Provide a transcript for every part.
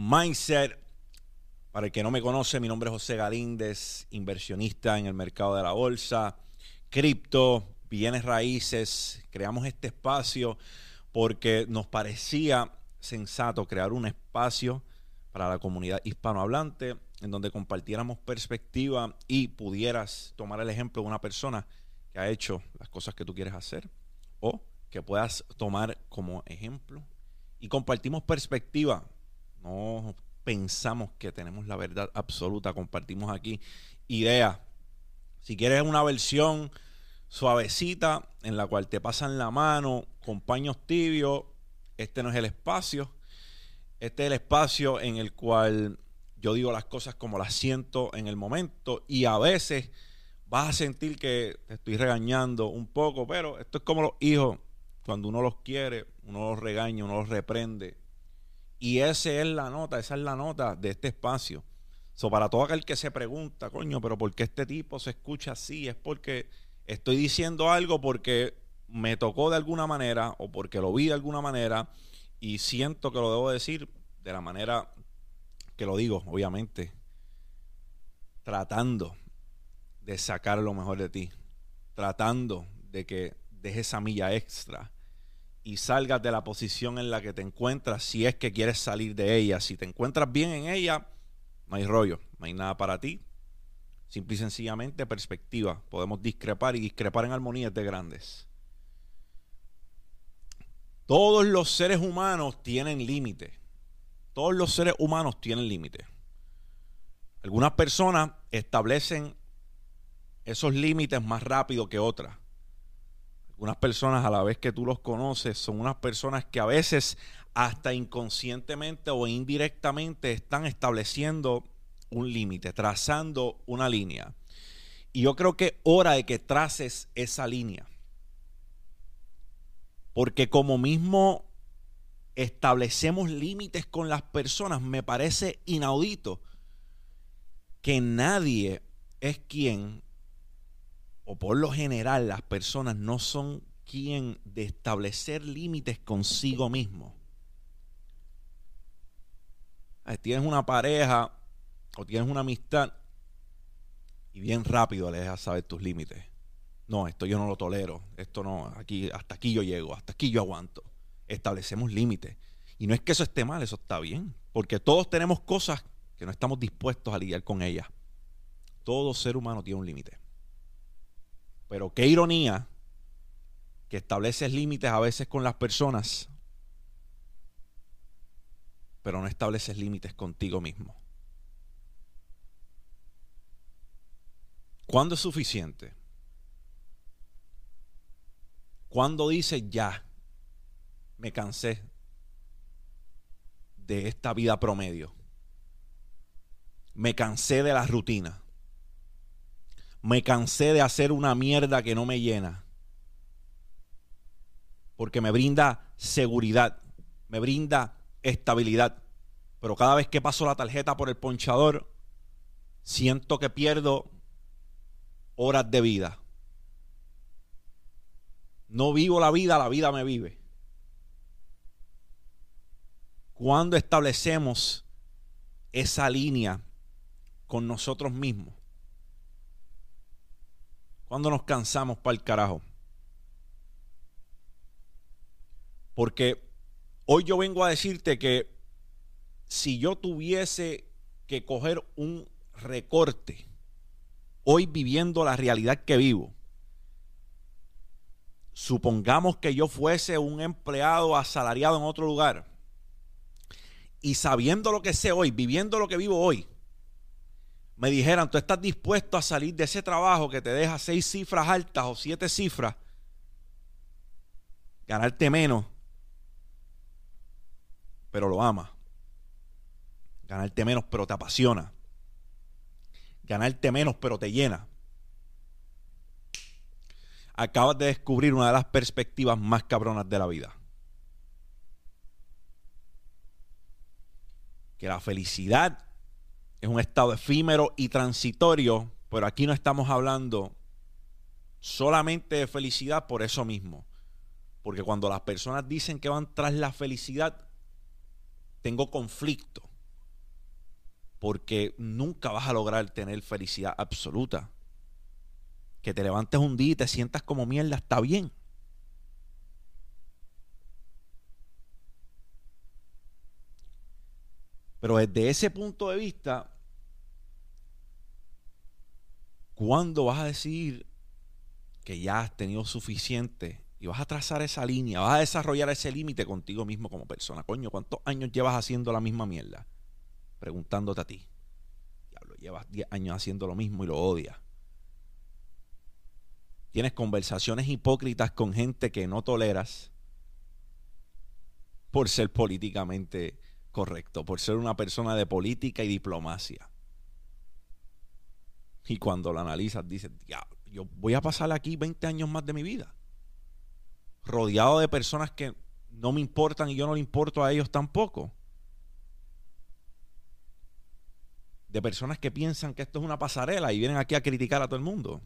Mindset. Para el que no me conoce, mi nombre es José Galíndez, inversionista en el mercado de la bolsa, cripto, bienes raíces. Creamos este espacio porque nos parecía sensato crear un espacio para la comunidad hispanohablante en donde compartiéramos perspectiva y pudieras tomar el ejemplo de una persona que ha hecho las cosas que tú quieres hacer o que puedas tomar como ejemplo y compartimos perspectiva. No pensamos que tenemos la verdad absoluta, compartimos aquí ideas. Si quieres una versión suavecita en la cual te pasan la mano con paños tibios, este no es el espacio. Este es el espacio en el cual yo digo las cosas como las siento en el momento y a veces vas a sentir que te estoy regañando un poco, pero esto es como los hijos, cuando uno los quiere, uno los regaña, uno los reprende. Y esa es la nota, esa es la nota de este espacio. So, para todo aquel que se pregunta, coño, pero ¿por qué este tipo se escucha así? Es porque estoy diciendo algo porque me tocó de alguna manera o porque lo vi de alguna manera y siento que lo debo decir de la manera que lo digo, obviamente, tratando de sacar lo mejor de ti, tratando de que dejes esa milla extra y salgas de la posición en la que te encuentras si es que quieres salir de ella. Si te encuentras bien en ella, no hay rollo, no hay nada para ti. Simple y sencillamente perspectiva. Podemos discrepar y discrepar en armonías de grandes. Todos los seres humanos tienen límites. Todos los seres humanos tienen límites. Algunas personas establecen esos límites más rápido que otras. Algunas personas a la vez que tú los conoces son unas personas que a veces hasta inconscientemente o indirectamente están estableciendo un límite, trazando una línea. Y yo creo que es hora de que traces esa línea. Porque como mismo establecemos límites con las personas, me parece inaudito que nadie es quien, o por lo general las personas no son quien de establecer límites consigo mismo. Tienes una pareja o tienes una amistad y bien rápido le dejas saber tus límites. No, esto yo no lo tolero, esto no, aquí hasta aquí yo llego, hasta aquí yo aguanto establecemos límites. Y no es que eso esté mal, eso está bien. Porque todos tenemos cosas que no estamos dispuestos a lidiar con ellas. Todo ser humano tiene un límite. Pero qué ironía que estableces límites a veces con las personas, pero no estableces límites contigo mismo. ¿Cuándo es suficiente? ¿Cuándo dices ya? me cansé de esta vida promedio. Me cansé de la rutina. Me cansé de hacer una mierda que no me llena. Porque me brinda seguridad, me brinda estabilidad. Pero cada vez que paso la tarjeta por el ponchador, siento que pierdo horas de vida. No vivo la vida, la vida me vive cuando establecemos esa línea con nosotros mismos. Cuando nos cansamos para el carajo. Porque hoy yo vengo a decirte que si yo tuviese que coger un recorte, hoy viviendo la realidad que vivo, supongamos que yo fuese un empleado asalariado en otro lugar, y sabiendo lo que sé hoy, viviendo lo que vivo hoy, me dijeran, tú estás dispuesto a salir de ese trabajo que te deja seis cifras altas o siete cifras, ganarte menos, pero lo amas. Ganarte menos, pero te apasiona. Ganarte menos, pero te llena. Acabas de descubrir una de las perspectivas más cabronas de la vida. que la felicidad es un estado efímero y transitorio, pero aquí no estamos hablando solamente de felicidad por eso mismo. Porque cuando las personas dicen que van tras la felicidad, tengo conflicto. porque nunca vas a lograr tener felicidad absoluta. Que te levantes un día y te sientas como mierda, está bien. Pero desde ese punto de vista, ¿cuándo vas a decidir que ya has tenido suficiente y vas a trazar esa línea, vas a desarrollar ese límite contigo mismo como persona? Coño, ¿cuántos años llevas haciendo la misma mierda? Preguntándote a ti. Diablo, llevas 10 años haciendo lo mismo y lo odias. Tienes conversaciones hipócritas con gente que no toleras por ser políticamente correcto, por ser una persona de política y diplomacia. Y cuando lo analizas, dices, yo voy a pasar aquí 20 años más de mi vida, rodeado de personas que no me importan y yo no le importo a ellos tampoco. De personas que piensan que esto es una pasarela y vienen aquí a criticar a todo el mundo.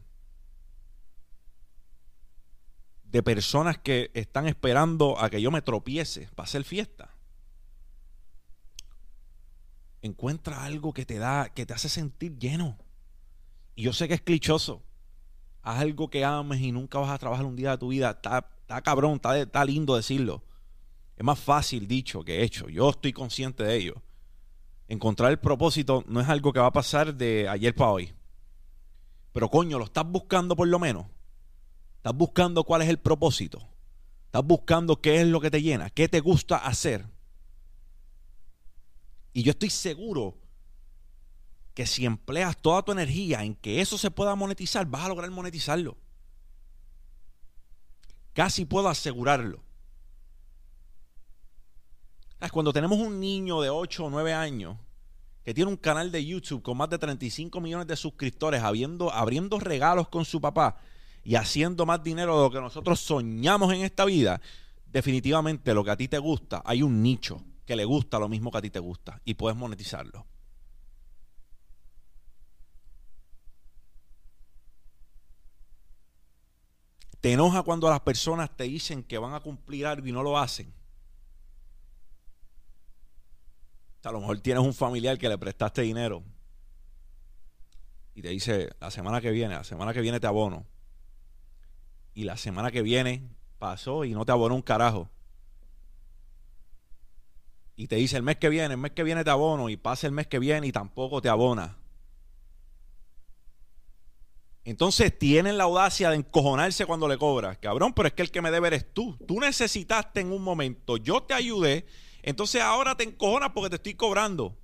De personas que están esperando a que yo me tropiece para hacer fiesta encuentra algo que te da, que te hace sentir lleno. Y yo sé que es clichoso. Haz algo que ames y nunca vas a trabajar un día de tu vida. Está, está cabrón, está, está lindo decirlo. Es más fácil dicho que hecho. Yo estoy consciente de ello. Encontrar el propósito no es algo que va a pasar de ayer para hoy. Pero coño, lo estás buscando por lo menos. Estás buscando cuál es el propósito. Estás buscando qué es lo que te llena, qué te gusta hacer. Y yo estoy seguro que si empleas toda tu energía en que eso se pueda monetizar, vas a lograr monetizarlo. Casi puedo asegurarlo. Cuando tenemos un niño de 8 o 9 años que tiene un canal de YouTube con más de 35 millones de suscriptores, abriendo, abriendo regalos con su papá y haciendo más dinero de lo que nosotros soñamos en esta vida, definitivamente lo que a ti te gusta, hay un nicho que le gusta lo mismo que a ti te gusta y puedes monetizarlo. Te enoja cuando las personas te dicen que van a cumplir algo y no lo hacen. A lo mejor tienes un familiar que le prestaste dinero y te dice, la semana que viene, la semana que viene te abono. Y la semana que viene pasó y no te abonó un carajo y te dice el mes que viene, el mes que viene te abono y pasa el mes que viene y tampoco te abona. Entonces tienen la audacia de encojonarse cuando le cobras. Cabrón, pero es que el que me debe eres tú. Tú necesitaste en un momento, yo te ayudé, entonces ahora te encojonas porque te estoy cobrando.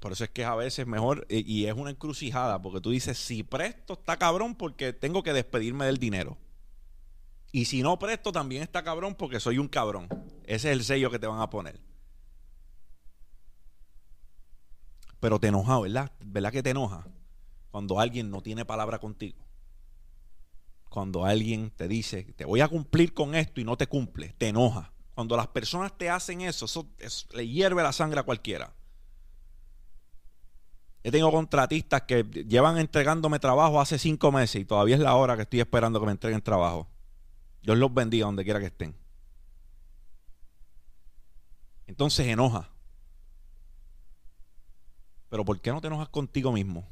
Por eso es que a veces mejor, y es una encrucijada, porque tú dices, si presto está cabrón porque tengo que despedirme del dinero. Y si no presto, también está cabrón porque soy un cabrón. Ese es el sello que te van a poner. Pero te enoja, ¿verdad? ¿Verdad que te enoja? Cuando alguien no tiene palabra contigo. Cuando alguien te dice, te voy a cumplir con esto y no te cumple, te enoja. Cuando las personas te hacen eso, eso, le hierve la sangre a cualquiera. Yo tengo contratistas que llevan entregándome trabajo hace cinco meses y todavía es la hora que estoy esperando que me entreguen trabajo. Dios los bendiga donde quiera que estén. Entonces enoja. Pero ¿por qué no te enojas contigo mismo?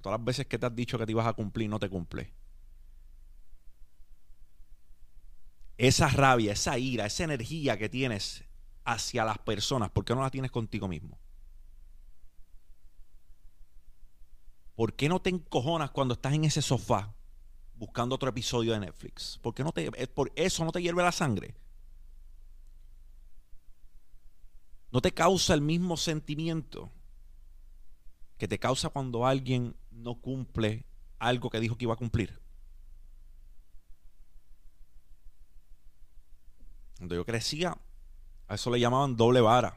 Todas las veces que te has dicho que te ibas a cumplir, no te cumple. Esa rabia, esa ira, esa energía que tienes hacia las personas, ¿por qué no la tienes contigo mismo? ¿Por qué no te encojonas cuando estás en ese sofá buscando otro episodio de Netflix? ¿Por no te, por eso no te hierve la sangre? ¿No te causa el mismo sentimiento que te causa cuando alguien no cumple algo que dijo que iba a cumplir? Cuando yo crecía, a eso le llamaban doble vara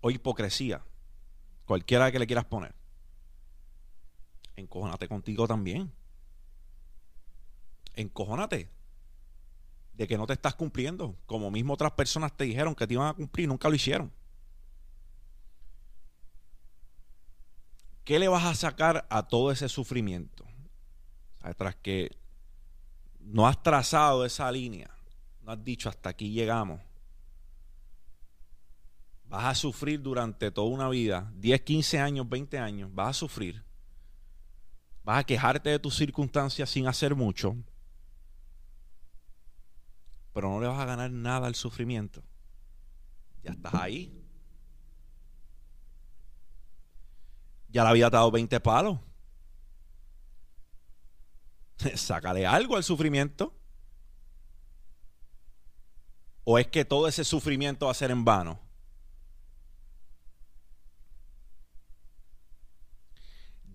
o hipocresía, cualquiera que le quieras poner. Encojónate contigo también encojónate de que no te estás cumpliendo, como mismo otras personas te dijeron que te iban a cumplir, nunca lo hicieron. ¿Qué le vas a sacar a todo ese sufrimiento? tras que no has trazado esa línea, no has dicho hasta aquí llegamos. vas a sufrir durante toda una vida, 10, 15 años, 20 años, vas a sufrir. Vas a quejarte de tus circunstancias sin hacer mucho, pero no le vas a ganar nada al sufrimiento. Ya estás ahí. Ya la vida te ha dado 20 palos. Sácale algo al sufrimiento. ¿O es que todo ese sufrimiento va a ser en vano?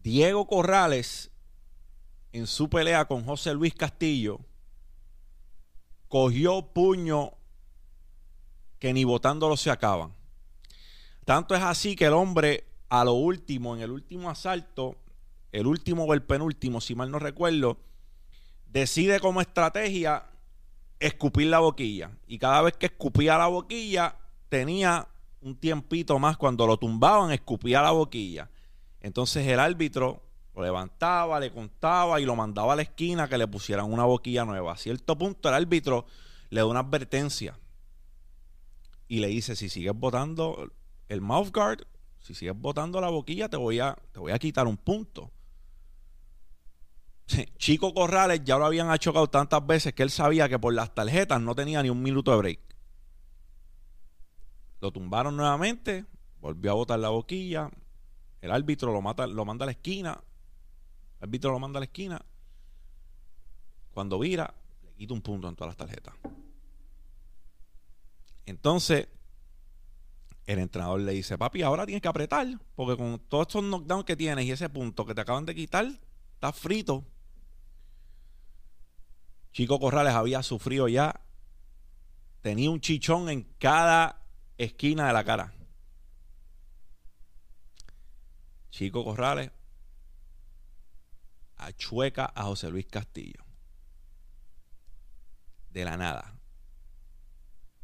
Diego Corrales, en su pelea con José Luis Castillo, cogió puño que ni votándolo se acaban. Tanto es así que el hombre, a lo último, en el último asalto, el último o el penúltimo, si mal no recuerdo, decide como estrategia escupir la boquilla. Y cada vez que escupía la boquilla, tenía un tiempito más cuando lo tumbaban, escupía la boquilla. Entonces el árbitro levantaba, le contaba y lo mandaba a la esquina que le pusieran una boquilla nueva. A cierto punto el árbitro le da una advertencia y le dice, si sigues botando el mouth guard, si sigues botando la boquilla, te voy a, te voy a quitar un punto. Chico Corrales ya lo habían chocado tantas veces que él sabía que por las tarjetas no tenía ni un minuto de break. Lo tumbaron nuevamente, volvió a botar la boquilla, el árbitro lo, mata, lo manda a la esquina. El árbitro lo manda a la esquina. Cuando vira, le quita un punto en todas las tarjetas. Entonces, el entrenador le dice, papi, ahora tienes que apretar, porque con todos estos knockdowns que tienes y ese punto que te acaban de quitar, está frito. Chico Corrales había sufrido ya, tenía un chichón en cada esquina de la cara. Chico Corrales achueca a José Luis Castillo. De la nada.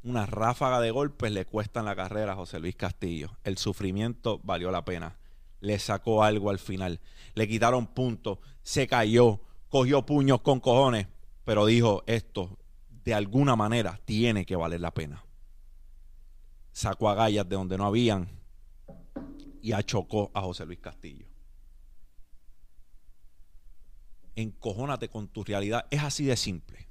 Una ráfaga de golpes le cuestan la carrera a José Luis Castillo. El sufrimiento valió la pena. Le sacó algo al final. Le quitaron puntos. Se cayó. Cogió puños con cojones. Pero dijo, esto de alguna manera tiene que valer la pena. Sacó agallas de donde no habían y achocó a José Luis Castillo. Encojónate con tu realidad. Es así de simple.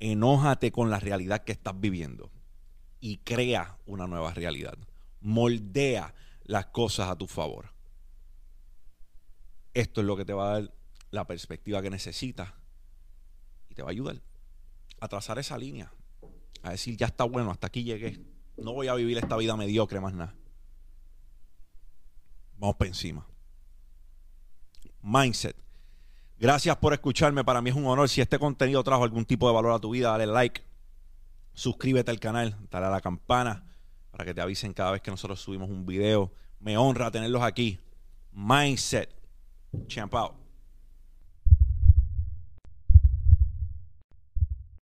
Enójate con la realidad que estás viviendo y crea una nueva realidad. Moldea las cosas a tu favor. Esto es lo que te va a dar la perspectiva que necesitas y te va a ayudar a trazar esa línea. A decir, ya está bueno, hasta aquí llegué. No voy a vivir esta vida mediocre más nada. Vamos para encima. Mindset. Gracias por escucharme. Para mí es un honor. Si este contenido trajo algún tipo de valor a tu vida, dale like. Suscríbete al canal. Dale a la campana para que te avisen cada vez que nosotros subimos un video. Me honra tenerlos aquí. Mindset. Champ out.